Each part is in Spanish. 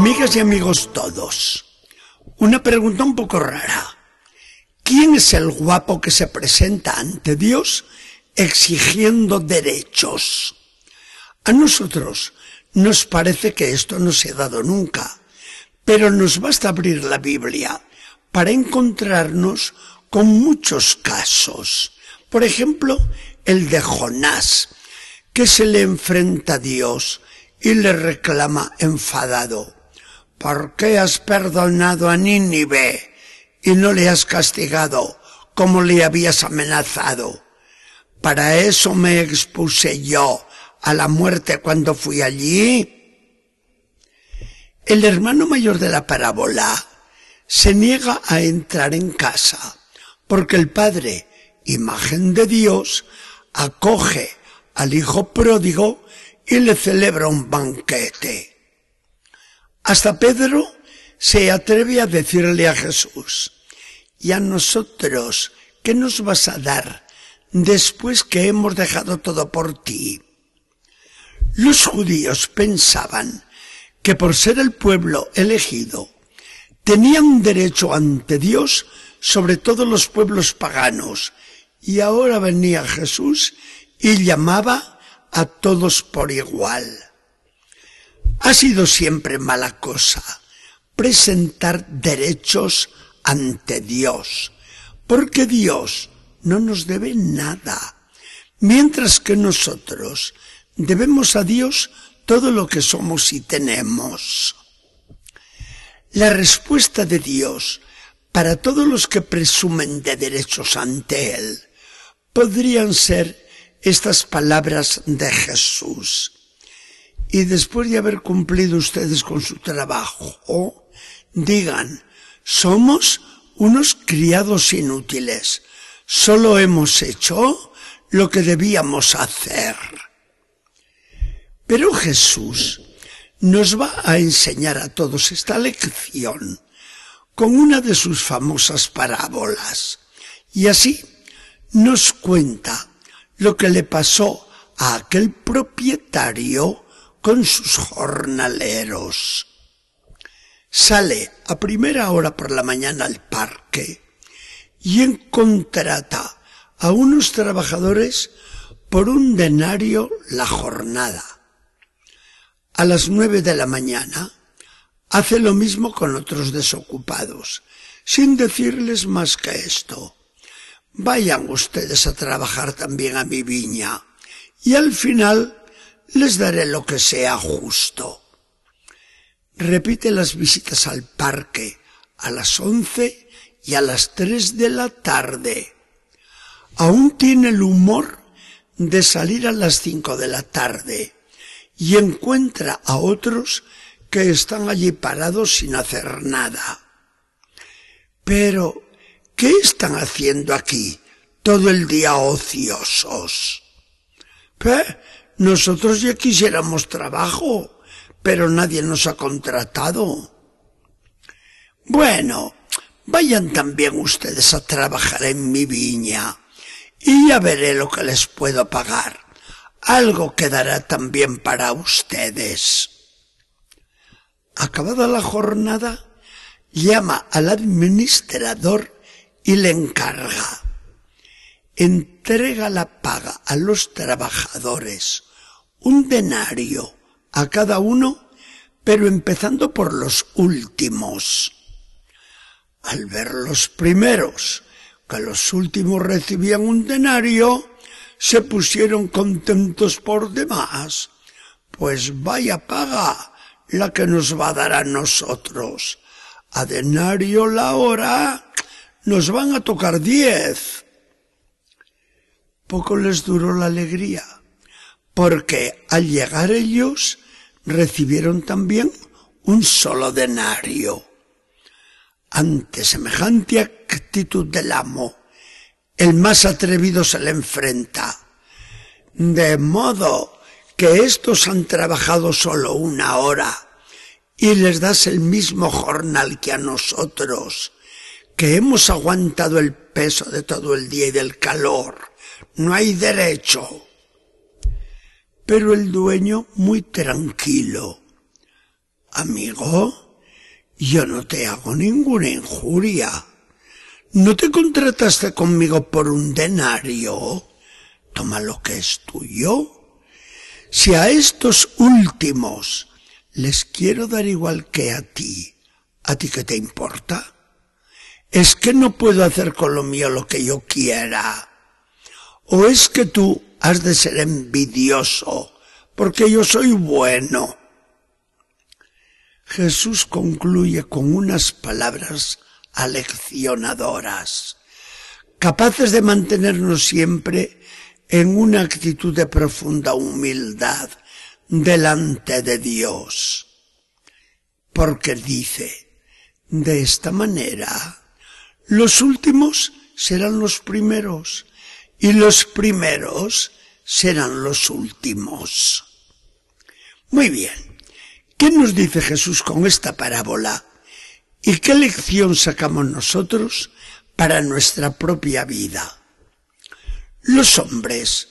Amigas y amigos todos, una pregunta un poco rara. ¿Quién es el guapo que se presenta ante Dios exigiendo derechos? A nosotros nos parece que esto no se ha dado nunca, pero nos basta abrir la Biblia para encontrarnos con muchos casos. Por ejemplo, el de Jonás, que se le enfrenta a Dios y le reclama enfadado. ¿Por qué has perdonado a Nínive y no le has castigado como le habías amenazado? Para eso me expuse yo a la muerte cuando fui allí. El hermano mayor de la parábola se niega a entrar en casa porque el padre, imagen de Dios, acoge al hijo pródigo y le celebra un banquete. Hasta Pedro se atreve a decirle a Jesús, ¿y a nosotros qué nos vas a dar después que hemos dejado todo por ti? Los judíos pensaban que por ser el pueblo elegido, tenían derecho ante Dios sobre todos los pueblos paganos, y ahora venía Jesús y llamaba a todos por igual. Ha sido siempre mala cosa presentar derechos ante Dios, porque Dios no nos debe nada, mientras que nosotros debemos a Dios todo lo que somos y tenemos. La respuesta de Dios para todos los que presumen de derechos ante Él podrían ser estas palabras de Jesús y después de haber cumplido ustedes con su trabajo, digan, somos unos criados inútiles, solo hemos hecho lo que debíamos hacer. Pero Jesús nos va a enseñar a todos esta lección con una de sus famosas parábolas. Y así nos cuenta lo que le pasó a aquel propietario con sus jornaleros. Sale a primera hora por la mañana al parque y encontrata a unos trabajadores por un denario la jornada. A las nueve de la mañana hace lo mismo con otros desocupados, sin decirles más que esto. Vayan ustedes a trabajar también a mi viña y al final les daré lo que sea justo. Repite las visitas al parque a las once y a las tres de la tarde. Aún tiene el humor de salir a las cinco de la tarde y encuentra a otros que están allí parados sin hacer nada. Pero, ¿qué están haciendo aquí todo el día ociosos? Nosotros ya quisiéramos trabajo, pero nadie nos ha contratado. Bueno, vayan también ustedes a trabajar en mi viña y ya veré lo que les puedo pagar. Algo quedará también para ustedes. Acabada la jornada, llama al administrador y le encarga. Entrega la paga a los trabajadores un denario a cada uno, pero empezando por los últimos. Al ver los primeros que los últimos recibían un denario, se pusieron contentos por demás, pues vaya paga la que nos va a dar a nosotros. A denario la hora nos van a tocar diez. Poco les duró la alegría porque al llegar ellos recibieron también un solo denario. Ante semejante actitud del amo, el más atrevido se le enfrenta. De modo que estos han trabajado solo una hora y les das el mismo jornal que a nosotros, que hemos aguantado el peso de todo el día y del calor. No hay derecho. Pero el dueño, muy tranquilo, Amigo, yo no te hago ninguna injuria. ¿No te contrataste conmigo por un denario? Toma lo que es tuyo. Si a estos últimos les quiero dar igual que a ti, ¿a ti qué te importa? ¿Es que no puedo hacer con lo mío lo que yo quiera? ¿O es que tú has de ser envidioso porque yo soy bueno? Jesús concluye con unas palabras aleccionadoras, capaces de mantenernos siempre en una actitud de profunda humildad delante de Dios. Porque dice, de esta manera, los últimos serán los primeros y los primeros serán los últimos. Muy bien. ¿Qué nos dice Jesús con esta parábola? ¿Y qué lección sacamos nosotros para nuestra propia vida? Los hombres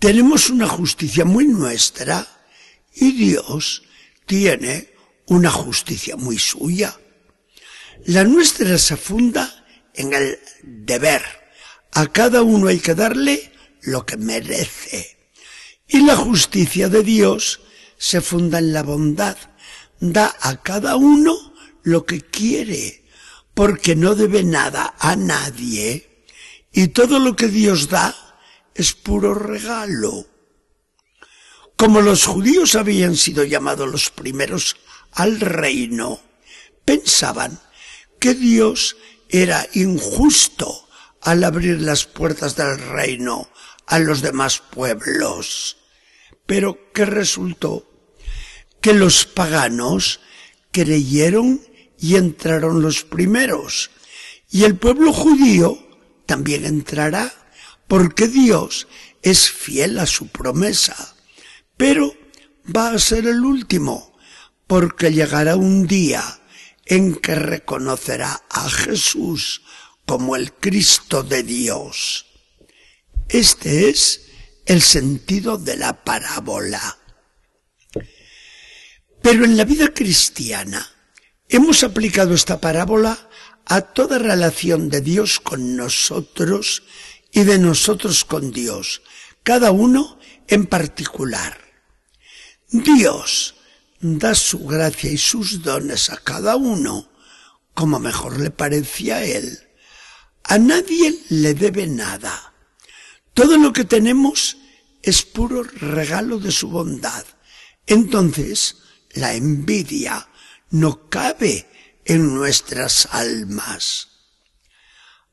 tenemos una justicia muy nuestra y Dios tiene una justicia muy suya. La nuestra se funda en el deber. A cada uno hay que darle lo que merece. Y la justicia de Dios se funda en la bondad. Da a cada uno lo que quiere, porque no debe nada a nadie. Y todo lo que Dios da es puro regalo. Como los judíos habían sido llamados los primeros al reino, pensaban que Dios era injusto al abrir las puertas del reino a los demás pueblos. Pero ¿qué resultó? Que los paganos creyeron y entraron los primeros. Y el pueblo judío también entrará, porque Dios es fiel a su promesa. Pero va a ser el último, porque llegará un día en que reconocerá a Jesús como el Cristo de Dios. Este es el sentido de la parábola. Pero en la vida cristiana hemos aplicado esta parábola a toda relación de Dios con nosotros y de nosotros con Dios, cada uno en particular. Dios da su gracia y sus dones a cada uno como mejor le parece a él. A nadie le debe nada. Todo lo que tenemos es puro regalo de su bondad. Entonces, la envidia no cabe en nuestras almas.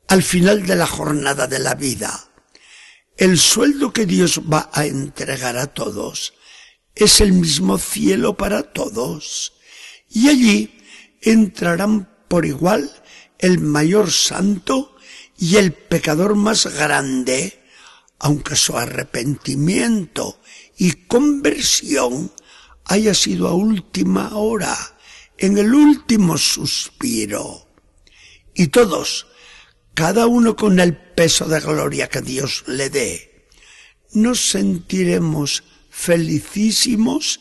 Al final de la jornada de la vida, el sueldo que Dios va a entregar a todos es el mismo cielo para todos, y allí entrarán por igual el mayor santo y el pecador más grande, aunque su arrepentimiento y conversión haya sido a última hora, en el último suspiro. Y todos, cada uno con el peso de gloria que Dios le dé, nos sentiremos felicísimos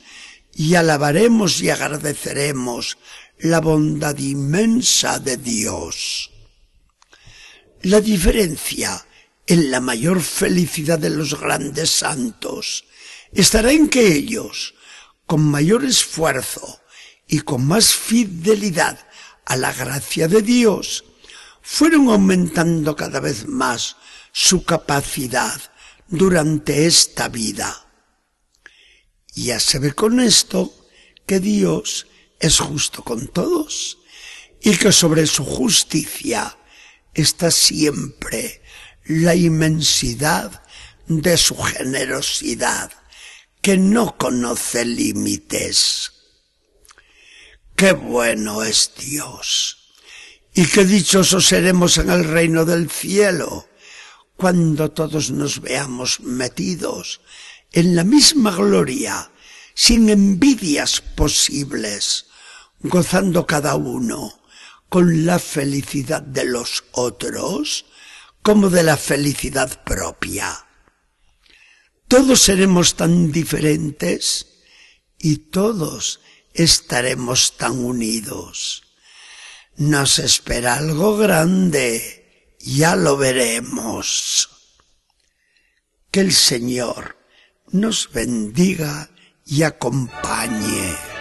y alabaremos y agradeceremos la bondad inmensa de Dios. La diferencia en la mayor felicidad de los grandes santos estará en que ellos, con mayor esfuerzo y con más fidelidad a la gracia de Dios, fueron aumentando cada vez más su capacidad durante esta vida. Ya se ve con esto que Dios es justo con todos y que sobre su justicia está siempre la inmensidad de su generosidad, que no conoce límites. Qué bueno es Dios. Y qué dichosos seremos en el reino del cielo, cuando todos nos veamos metidos en la misma gloria, sin envidias posibles, gozando cada uno con la felicidad de los otros, como de la felicidad propia. Todos seremos tan diferentes y todos estaremos tan unidos. Nos espera algo grande, ya lo veremos. Que el Señor nos bendiga y acompañe.